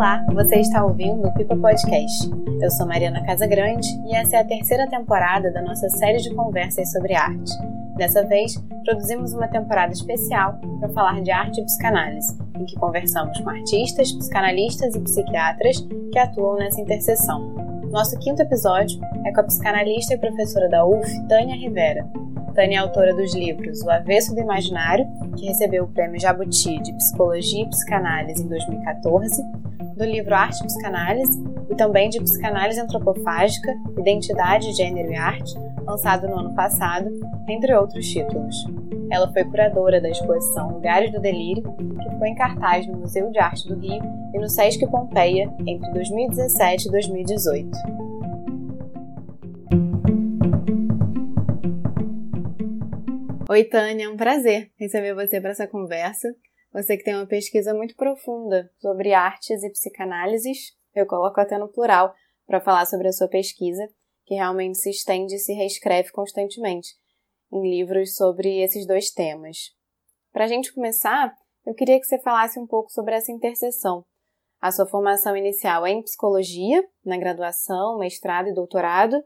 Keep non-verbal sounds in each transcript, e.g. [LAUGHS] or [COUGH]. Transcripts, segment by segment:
Olá, você está ouvindo o Pipa Podcast. Eu sou Mariana Casagrande e essa é a terceira temporada da nossa série de conversas sobre arte. Dessa vez, produzimos uma temporada especial para falar de arte e psicanálise, em que conversamos com artistas, psicanalistas e psiquiatras que atuam nessa interseção. Nosso quinto episódio é com a psicanalista e professora da UF, Tânia Rivera. Tânia é autora dos livros O Avesso do Imaginário, que recebeu o Prêmio Jabuti de Psicologia e Psicanálise em 2014, do livro Arte e Psicanálise e também de Psicanálise Antropofágica, Identidade, Gênero e Arte, lançado no ano passado, entre outros títulos. Ela foi curadora da exposição Lugares do Delírio, que foi em cartaz no Museu de Arte do Rio e no Sesc Pompeia entre 2017 e 2018. Oi, Tânia, é um prazer receber você para essa conversa. Você que tem uma pesquisa muito profunda sobre artes e psicanálises, eu coloco até no plural, para falar sobre a sua pesquisa, que realmente se estende e se reescreve constantemente em livros sobre esses dois temas. Para a gente começar, eu queria que você falasse um pouco sobre essa interseção. A sua formação inicial é em psicologia, na graduação, mestrado e doutorado,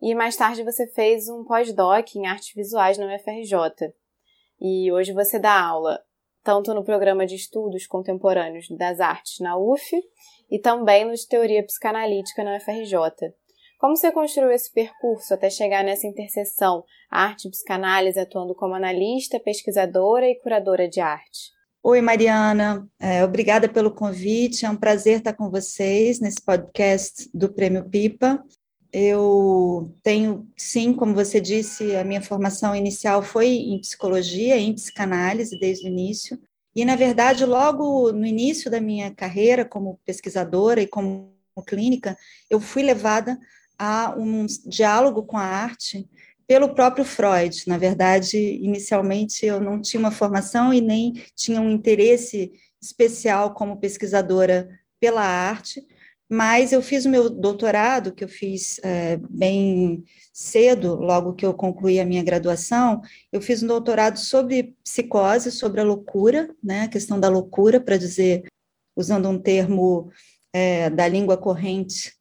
e mais tarde você fez um pós-doc em artes visuais na UFRJ. E hoje você dá aula tanto no programa de estudos contemporâneos das artes na UF e também no de teoria psicanalítica na UFRJ. Como você construiu esse percurso até chegar nessa interseção arte e psicanálise, atuando como analista, pesquisadora e curadora de arte? Oi, Mariana, é, obrigada pelo convite. É um prazer estar com vocês nesse podcast do Prêmio Pipa. Eu tenho, sim, como você disse, a minha formação inicial foi em psicologia, em psicanálise desde o início. E, na verdade, logo no início da minha carreira como pesquisadora e como clínica, eu fui levada a um diálogo com a arte pelo próprio Freud. Na verdade, inicialmente eu não tinha uma formação e nem tinha um interesse especial como pesquisadora pela arte, mas eu fiz o meu doutorado, que eu fiz é, bem cedo, logo que eu concluí a minha graduação, eu fiz um doutorado sobre psicose, sobre a loucura, né, a questão da loucura, para dizer, usando um termo é, da língua corrente,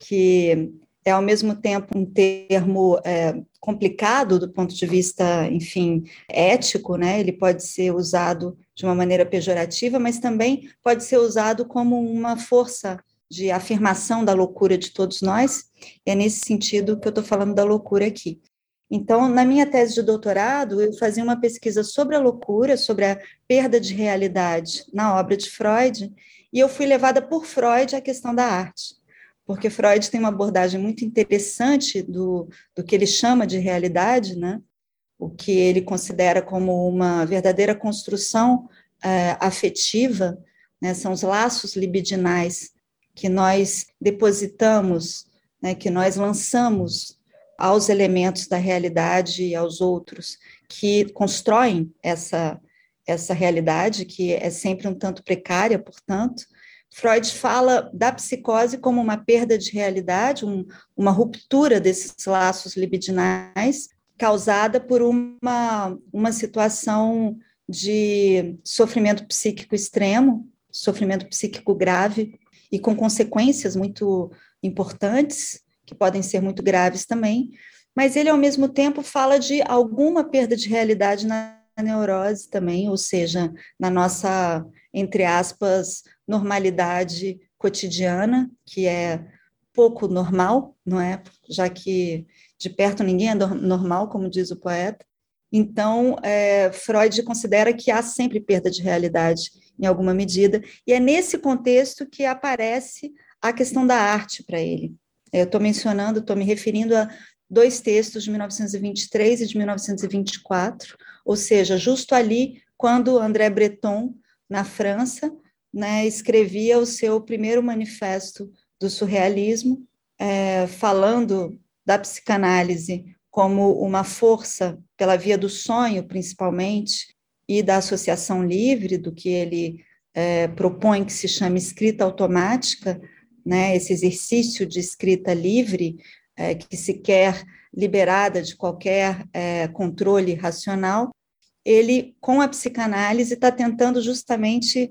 que é ao mesmo tempo um termo é, complicado do ponto de vista, enfim, ético, né? Ele pode ser usado de uma maneira pejorativa, mas também pode ser usado como uma força de afirmação da loucura de todos nós. É nesse sentido que eu estou falando da loucura aqui. Então, na minha tese de doutorado, eu fazia uma pesquisa sobre a loucura, sobre a perda de realidade na obra de Freud, e eu fui levada por Freud à questão da arte porque Freud tem uma abordagem muito interessante do, do que ele chama de realidade, né? o que ele considera como uma verdadeira construção é, afetiva, né? são os laços libidinais que nós depositamos, né? que nós lançamos aos elementos da realidade e aos outros, que constroem essa, essa realidade, que é sempre um tanto precária, portanto, Freud fala da psicose como uma perda de realidade, um, uma ruptura desses laços libidinais, causada por uma, uma situação de sofrimento psíquico extremo, sofrimento psíquico grave, e com consequências muito importantes, que podem ser muito graves também, mas ele, ao mesmo tempo, fala de alguma perda de realidade na neurose também, ou seja, na nossa, entre aspas, normalidade cotidiana, que é pouco normal, não é? Já que de perto ninguém é normal, como diz o poeta. Então, é, Freud considera que há sempre perda de realidade, em alguma medida, e é nesse contexto que aparece a questão da arte para ele. Eu estou mencionando, estou me referindo a dois textos de 1923 e de 1924, ou seja, justo ali quando André Breton, na França, né, escrevia o seu primeiro manifesto do surrealismo, é, falando da psicanálise como uma força pela via do sonho, principalmente, e da associação livre, do que ele é, propõe que se chama escrita automática, né, esse exercício de escrita livre, é, que se quer liberada de qualquer é, controle racional, ele, com a psicanálise, está tentando justamente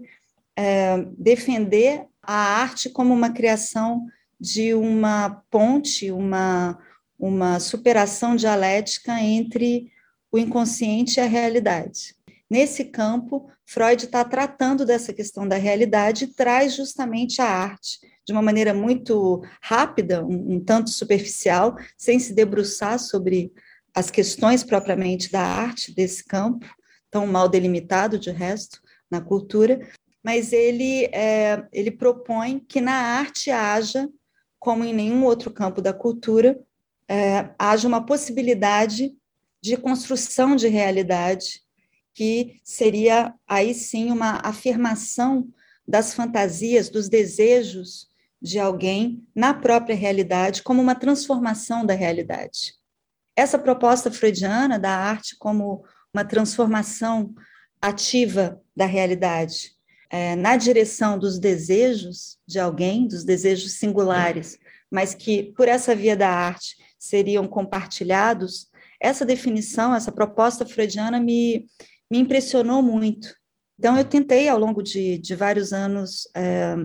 é, defender a arte como uma criação de uma ponte, uma, uma superação dialética entre o inconsciente e a realidade. Nesse campo, Freud está tratando dessa questão da realidade e traz justamente a arte de uma maneira muito rápida, um, um tanto superficial, sem se debruçar sobre as questões propriamente da arte desse campo, tão mal delimitado de resto na cultura, mas ele, é, ele propõe que na arte haja, como em nenhum outro campo da cultura, é, haja uma possibilidade de construção de realidade, que seria aí sim uma afirmação das fantasias, dos desejos de alguém na própria realidade, como uma transformação da realidade. Essa proposta freudiana da arte como uma transformação ativa da realidade, é, na direção dos desejos de alguém, dos desejos singulares, mas que por essa via da arte seriam compartilhados, essa definição, essa proposta freudiana me, me impressionou muito. Então, eu tentei, ao longo de, de vários anos, é,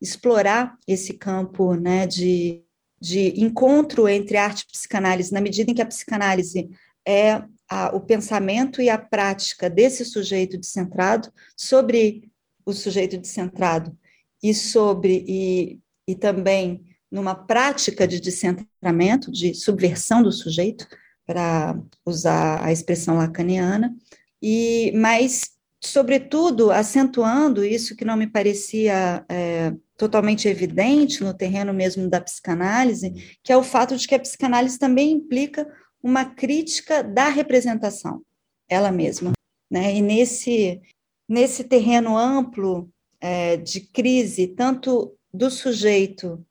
explorar esse campo né, de, de encontro entre arte e psicanálise, na medida em que a psicanálise é a, o pensamento e a prática desse sujeito descentrado sobre o sujeito descentrado e sobre e, e também numa prática de descentramento, de subversão do sujeito, para usar a expressão lacaniana, e mas sobretudo acentuando isso que não me parecia é, totalmente evidente no terreno mesmo da psicanálise, que é o fato de que a psicanálise também implica uma crítica da representação, ela mesma. Né? E nesse, nesse terreno amplo é, de crise, tanto do sujeito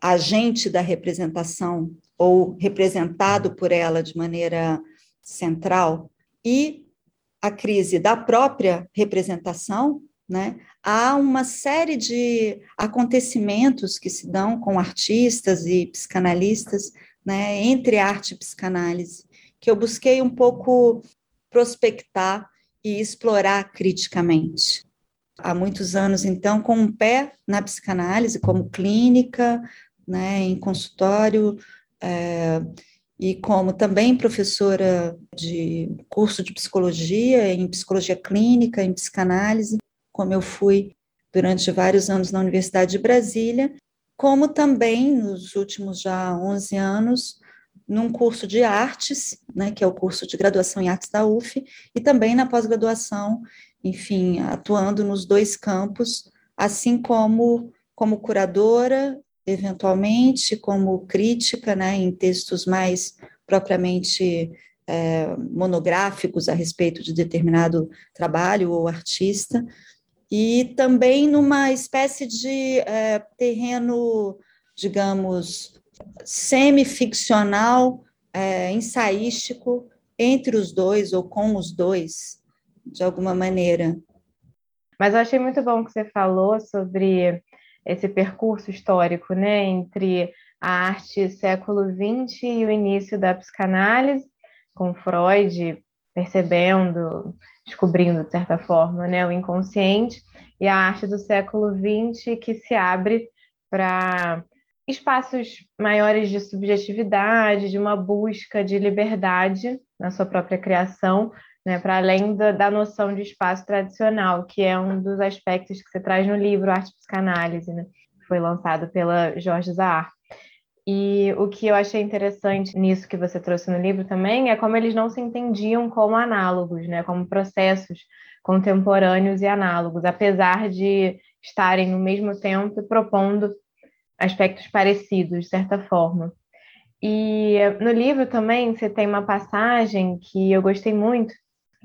agente da representação, ou representado por ela de maneira central, e a crise da própria representação, né, há uma série de acontecimentos que se dão com artistas e psicanalistas, né, entre arte e psicanálise, que eu busquei um pouco prospectar e explorar criticamente. Há muitos anos, então, com um pé na psicanálise, como clínica, né, em consultório, é, e como também professora de curso de psicologia, em psicologia clínica, em psicanálise, como eu fui durante vários anos na Universidade de Brasília, como também nos últimos já 11 anos num curso de artes, né, que é o curso de graduação em artes da UF, e também na pós-graduação, enfim, atuando nos dois campos, assim como como curadora eventualmente, como crítica, né, em textos mais propriamente é, monográficos a respeito de determinado trabalho ou artista, e também numa espécie de é, terreno, digamos, semi-ficcional, é, ensaístico entre os dois ou com os dois, de alguma maneira. Mas eu achei muito bom que você falou sobre esse percurso histórico, né, entre a arte século XX e o início da psicanálise, com Freud percebendo, descobrindo de certa forma, né, o inconsciente, e a arte do século XX que se abre para espaços maiores de subjetividade, de uma busca de liberdade na sua própria criação, né, para além da, da, noção de espaço tradicional, que é um dos aspectos que você traz no livro Arte e Psicanálise, né, que foi lançado pela Jorge Zahar. E o que eu achei interessante nisso que você trouxe no livro também é como eles não se entendiam como análogos, né, como processos contemporâneos e análogos, apesar de estarem no mesmo tempo propondo aspectos parecidos, de certa forma. E no livro também você tem uma passagem que eu gostei muito,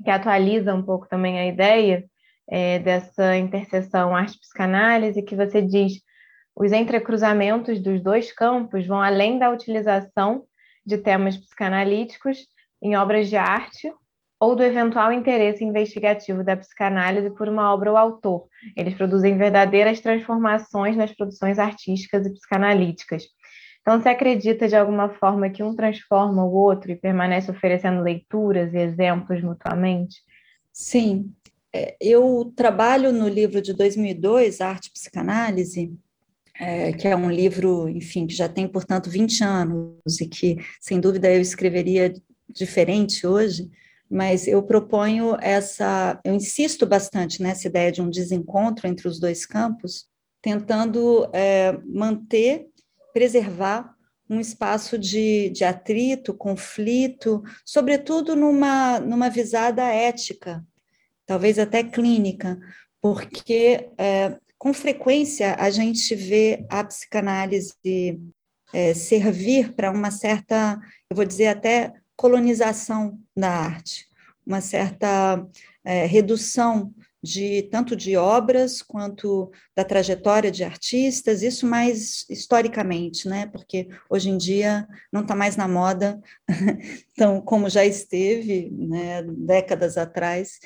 que atualiza um pouco também a ideia é, dessa interseção arte-psicanálise, que você diz os entrecruzamentos dos dois campos vão além da utilização de temas psicanalíticos em obras de arte ou do eventual interesse investigativo da psicanálise por uma obra ou autor. Eles produzem verdadeiras transformações nas produções artísticas e psicanalíticas. Então, você acredita de alguma forma que um transforma o outro e permanece oferecendo leituras e exemplos mutuamente? Sim. É, eu trabalho no livro de 2002, Arte e Psicanálise, é, que é um livro, enfim, que já tem, portanto, 20 anos e que, sem dúvida, eu escreveria diferente hoje, mas eu proponho essa, eu insisto bastante nessa ideia de um desencontro entre os dois campos, tentando é, manter, preservar um espaço de, de atrito, conflito, sobretudo numa, numa visada ética, talvez até clínica, porque é, com frequência a gente vê a psicanálise é, servir para uma certa, eu vou dizer até colonização da arte, uma certa é, redução de tanto de obras quanto da trajetória de artistas, isso mais historicamente, né? Porque hoje em dia não está mais na moda, [LAUGHS] então como já esteve, né, décadas atrás,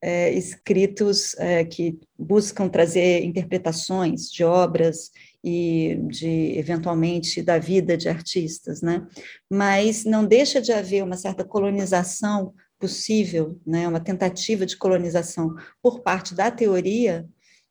é, escritos é, que buscam trazer interpretações de obras e de eventualmente da vida de artistas, né? Mas não deixa de haver uma certa colonização possível, né, uma tentativa de colonização por parte da teoria,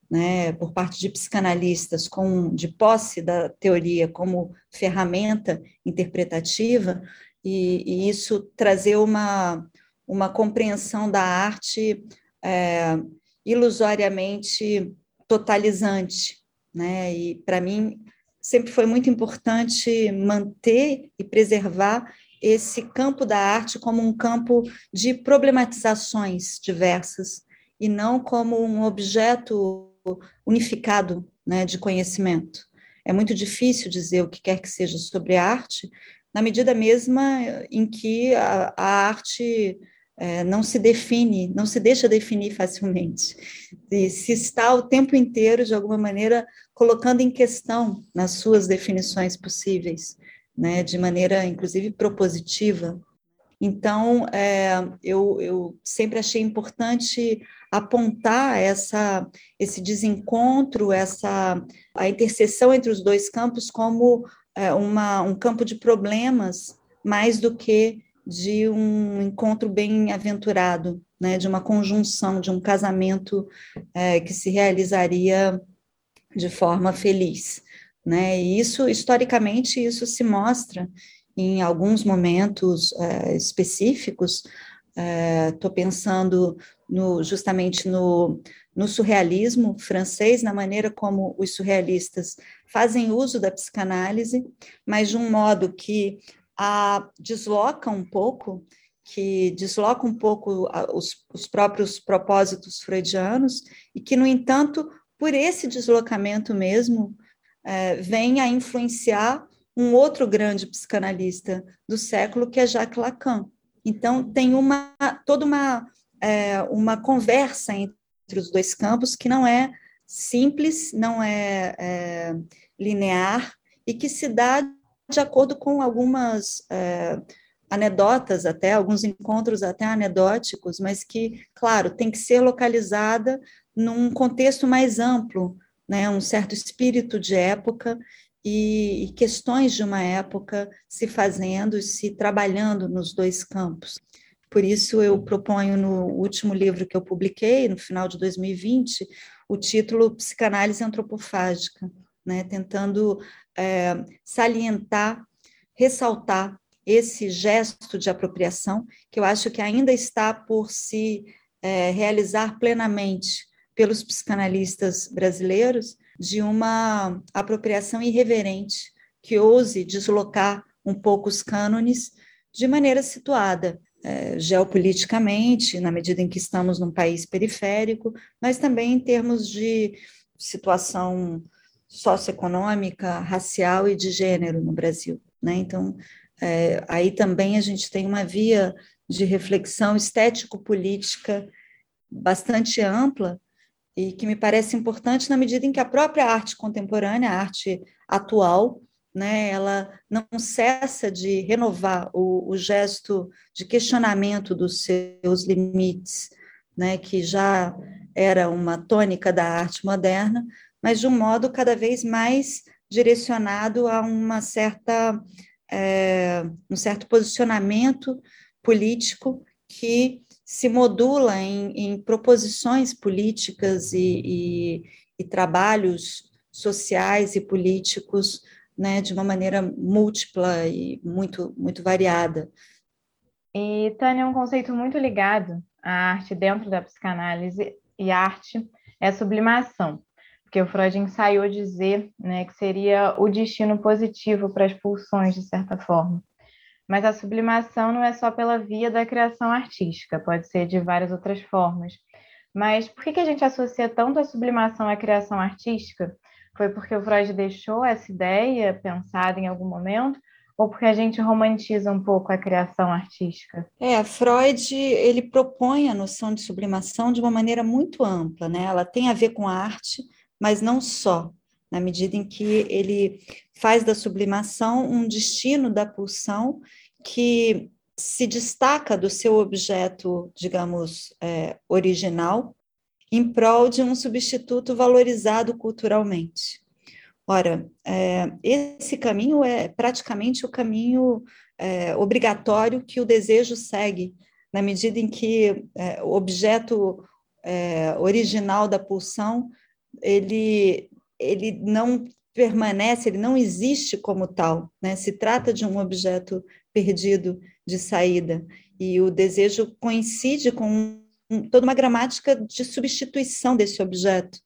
né, por parte de psicanalistas com de posse da teoria como ferramenta interpretativa, e, e isso trazer uma, uma compreensão da arte é, ilusoriamente totalizante, né? E para mim sempre foi muito importante manter e preservar esse campo da arte como um campo de problematizações diversas e não como um objeto unificado né, de conhecimento. É muito difícil dizer o que quer que seja sobre arte, na medida mesma em que a, a arte é, não se define, não se deixa definir facilmente, e se está o tempo inteiro, de alguma maneira, colocando em questão nas suas definições possíveis né, de maneira, inclusive, propositiva. Então, é, eu, eu sempre achei importante apontar essa, esse desencontro, essa a interseção entre os dois campos como é, uma, um campo de problemas mais do que de um encontro bem aventurado, né, de uma conjunção, de um casamento é, que se realizaria de forma feliz né? E isso, historicamente, isso se mostra em alguns momentos é, específicos. Estou é, pensando no, justamente no, no surrealismo francês, na maneira como os surrealistas fazem uso da psicanálise, mas de um modo que a desloca um pouco, que desloca um pouco os, os próprios propósitos freudianos, e que, no entanto, por esse deslocamento mesmo, é, vem a influenciar um outro grande psicanalista do século, que é Jacques Lacan. Então, tem uma, toda uma, é, uma conversa entre os dois campos que não é simples, não é, é linear e que se dá de acordo com algumas é, anedotas, até alguns encontros até anedóticos, mas que, claro, tem que ser localizada num contexto mais amplo, né, um certo espírito de época e, e questões de uma época se fazendo, se trabalhando nos dois campos. Por isso, eu proponho no último livro que eu publiquei, no final de 2020, o título Psicanálise Antropofágica, né, tentando é, salientar, ressaltar esse gesto de apropriação, que eu acho que ainda está por se é, realizar plenamente pelos psicanalistas brasileiros de uma apropriação irreverente que ouse deslocar um pouco os cânones de maneira situada, é, geopoliticamente, na medida em que estamos num país periférico, mas também em termos de situação socioeconômica, racial e de gênero no Brasil. Né? Então, é, aí também a gente tem uma via de reflexão estético-política bastante ampla, e que me parece importante na medida em que a própria arte contemporânea, a arte atual, né, ela não cessa de renovar o, o gesto de questionamento dos seus limites, né, que já era uma tônica da arte moderna, mas de um modo cada vez mais direcionado a uma certa é, um certo posicionamento político que se modula em, em proposições políticas e, e, e, trabalhos sociais e políticos né, de uma maneira múltipla e muito, muito variada. E, Tânia, um conceito muito ligado à arte dentro da psicanálise e arte é sublimação, porque o Freud ensaiou dizer né, que seria o destino positivo para as pulsões, de certa forma. Mas a sublimação não é só pela via da criação artística, pode ser de várias outras formas. Mas por que, que a gente associa tanto a sublimação à criação artística? Foi porque o Freud deixou essa ideia pensada em algum momento? Ou porque a gente romantiza um pouco a criação artística? É, Freud ele propõe a noção de sublimação de uma maneira muito ampla, né? Ela tem a ver com a arte, mas não só, na medida em que ele faz da sublimação um destino da pulsão que se destaca do seu objeto, digamos, é, original, em prol de um substituto valorizado culturalmente. Ora, é, esse caminho é praticamente o caminho é, obrigatório que o desejo segue, na medida em que é, o objeto é, original da pulsão ele, ele não permanece, ele não existe como tal, né? Se trata de um objeto perdido de saída e o desejo coincide com um, toda uma gramática de substituição desse objeto,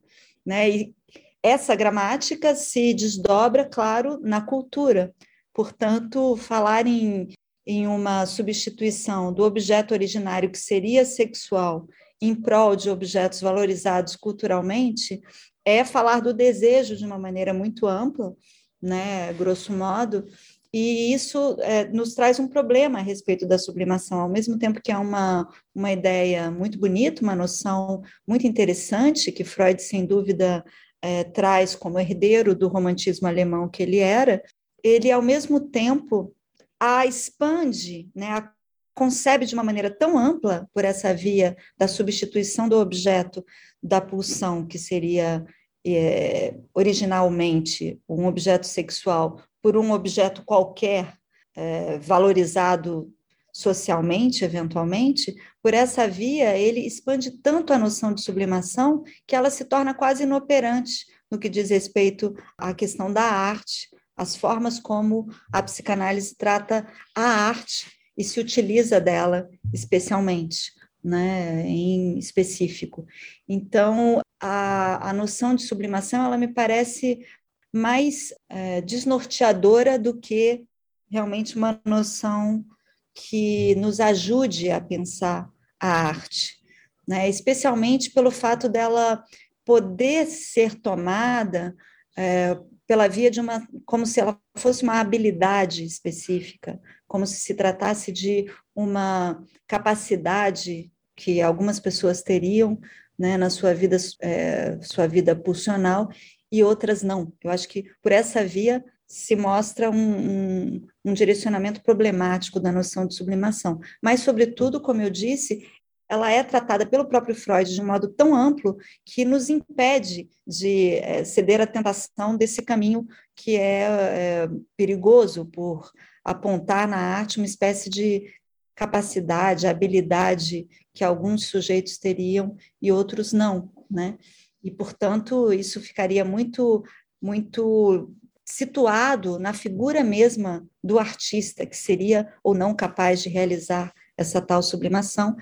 né? E essa gramática se desdobra, claro, na cultura. Portanto, falar em, em uma substituição do objeto originário que seria sexual em prol de objetos valorizados culturalmente é falar do desejo de uma maneira muito ampla, né, grosso modo, e isso é, nos traz um problema a respeito da sublimação, ao mesmo tempo que é uma, uma ideia muito bonita, uma noção muito interessante, que Freud, sem dúvida, é, traz como herdeiro do romantismo alemão que ele era, ele, ao mesmo tempo, a expande, né, a concebe de uma maneira tão ampla por essa via da substituição do objeto da pulsão, que seria é, originalmente um objeto sexual, por um objeto qualquer é, valorizado socialmente, eventualmente, por essa via ele expande tanto a noção de sublimação que ela se torna quase inoperante no que diz respeito à questão da arte, as formas como a psicanálise trata a arte e se utiliza dela especialmente, né, em específico. Então, a, a noção de sublimação, ela me parece mais é, desnorteadora do que realmente uma noção que nos ajude a pensar a arte, né? especialmente pelo fato dela poder ser tomada é, pela via de uma, como se ela fosse uma habilidade específica, como se se tratasse de uma capacidade que algumas pessoas teriam né, na sua vida, é, sua vida pulsional e outras não. Eu acho que por essa via se mostra um, um, um direcionamento problemático da noção de sublimação. Mas, sobretudo, como eu disse, ela é tratada pelo próprio Freud de um modo tão amplo que nos impede de é, ceder à tentação desse caminho que é, é, perigoso por apontar na arte uma espécie de capacidade, habilidade que alguns sujeitos teriam e outros não, né? E portanto isso ficaria muito muito situado na figura mesma do artista que seria ou não capaz de realizar essa tal sublimação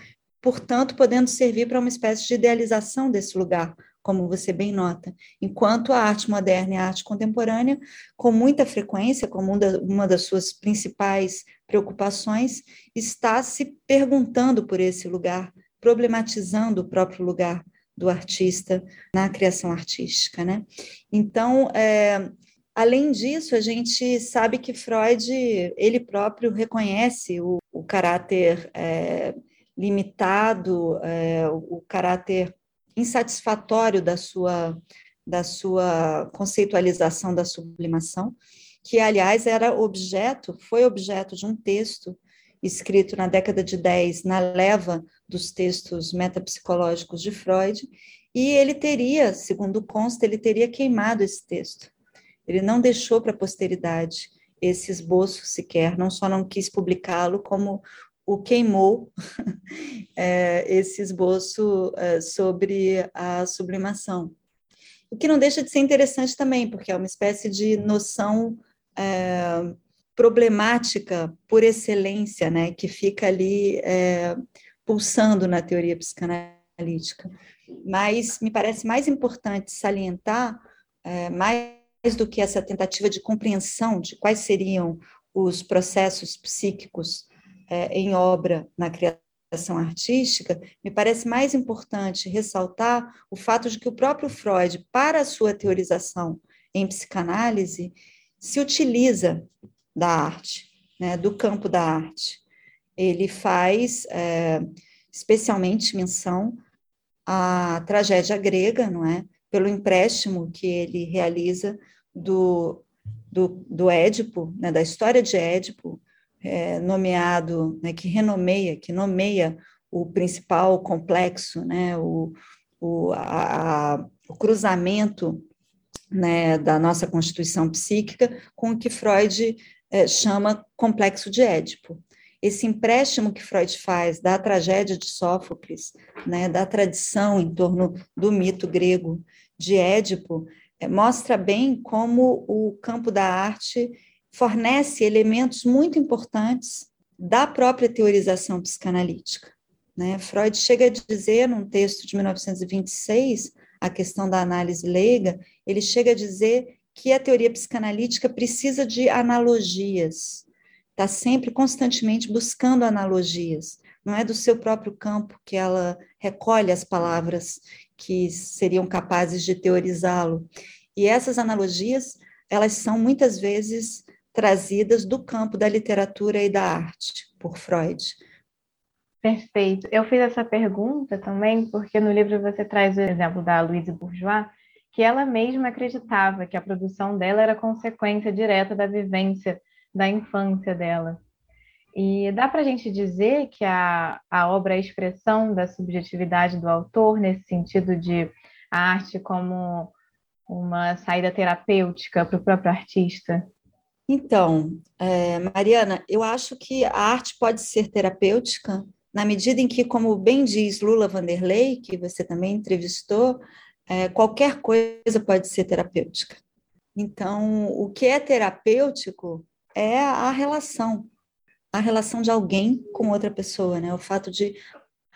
portanto, podendo servir para uma espécie de idealização desse lugar, como você bem nota. Enquanto a arte moderna e a arte contemporânea, com muita frequência, como uma das suas principais preocupações, está se perguntando por esse lugar, problematizando o próprio lugar do artista na criação artística, né? Então, é, além disso, a gente sabe que Freud, ele próprio reconhece o, o caráter é, limitado, é, o caráter insatisfatório da sua, da sua conceitualização da sublimação, que, aliás, era objeto, foi objeto de um texto escrito na década de 10, na leva dos textos metapsicológicos de Freud, e ele teria, segundo consta, ele teria queimado esse texto. Ele não deixou para a posteridade esse esboço sequer, não só não quis publicá-lo, como o queimou [LAUGHS] é, esse esboço é, sobre a sublimação. O que não deixa de ser interessante também, porque é uma espécie de noção é, problemática por excelência, né, que fica ali é, pulsando na teoria psicanalítica. Mas me parece mais importante salientar, é, mais do que essa tentativa de compreensão de quais seriam os processos psíquicos é, em obra na criação artística, me parece mais importante ressaltar o fato de que o próprio Freud, para a sua teorização em psicanálise, se utiliza da arte, né, do campo da arte. Ele faz é, especialmente menção à tragédia grega, não é? Pelo empréstimo que ele realiza do, do, do Édipo, né, da história de Édipo, é, nomeado, né, que renomeia, que nomeia o principal complexo, né, o, o, a, a, o cruzamento né, da nossa constituição psíquica com o que Freud é, chama complexo de Édipo. Esse empréstimo que Freud faz da tragédia de Sófocles, né, da tradição em torno do mito grego de Édipo, é, mostra bem como o campo da arte fornece elementos muito importantes da própria teorização psicanalítica. Né? Freud chega a dizer, num texto de 1926, a questão da análise leiga, ele chega a dizer que a teoria psicanalítica precisa de analogias, está sempre, constantemente buscando analogias. Não é do seu próprio campo que ela recolhe as palavras que seriam capazes de teorizá-lo. E essas analogias, elas são muitas vezes trazidas do campo da literatura e da arte, por Freud. Perfeito. Eu fiz essa pergunta também porque no livro você traz o exemplo da Louise Bourgeois, que ela mesma acreditava que a produção dela era consequência direta da vivência da infância dela. E dá para a gente dizer que a, a obra é a expressão da subjetividade do autor, nesse sentido de a arte como uma saída terapêutica para o próprio artista? Então, é, Mariana, eu acho que a arte pode ser terapêutica na medida em que, como bem diz Lula Vanderlei, que você também entrevistou, é, qualquer coisa pode ser terapêutica. Então, o que é terapêutico é a relação, a relação de alguém com outra pessoa, né? O fato de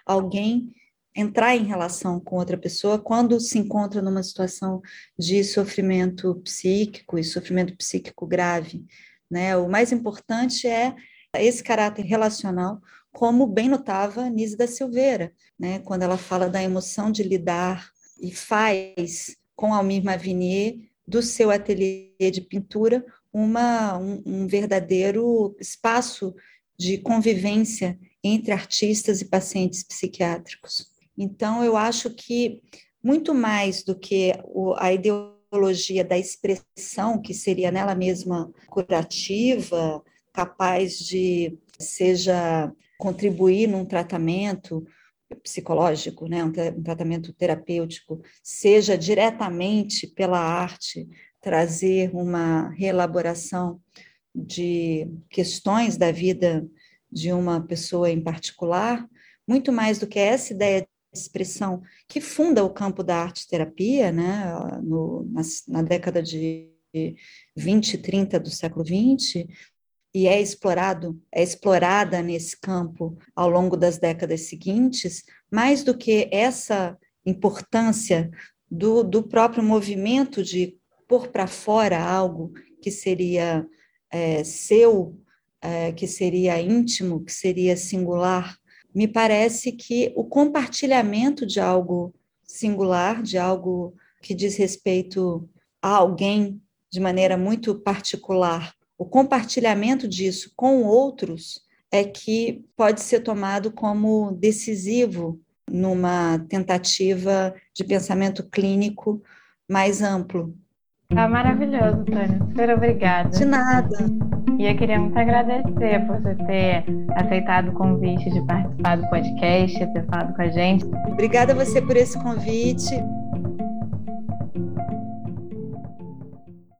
alguém entrar em relação com outra pessoa quando se encontra numa situação de sofrimento psíquico e sofrimento psíquico grave, né? O mais importante é esse caráter relacional, como bem notava Nise da Silveira, né? Quando ela fala da emoção de lidar e faz com Almir Mavinier do seu ateliê de pintura uma, um, um verdadeiro espaço de convivência entre artistas e pacientes psiquiátricos. Então, eu acho que muito mais do que a ideologia da expressão, que seria nela mesma curativa, capaz de, seja, contribuir num tratamento psicológico, né, um, tratamento terapêutico, seja diretamente pela arte trazer uma reelaboração de questões da vida de uma pessoa em particular, muito mais do que essa ideia expressão que funda o campo da arte-terapia, né, no, na, na, década de 20 e 30 do século 20, e é explorado, é explorada nesse campo ao longo das décadas seguintes, mais do que essa importância do, do próprio movimento de pôr para fora algo que seria é, seu, é, que seria íntimo, que seria singular, me parece que o compartilhamento de algo singular, de algo que diz respeito a alguém de maneira muito particular, o compartilhamento disso com outros é que pode ser tomado como decisivo numa tentativa de pensamento clínico mais amplo. Tá maravilhoso, Tânia. Super obrigada. De nada. E eu queria muito agradecer por você ter aceitado o convite de participar do podcast, ter falado com a gente. Obrigada a você por esse convite.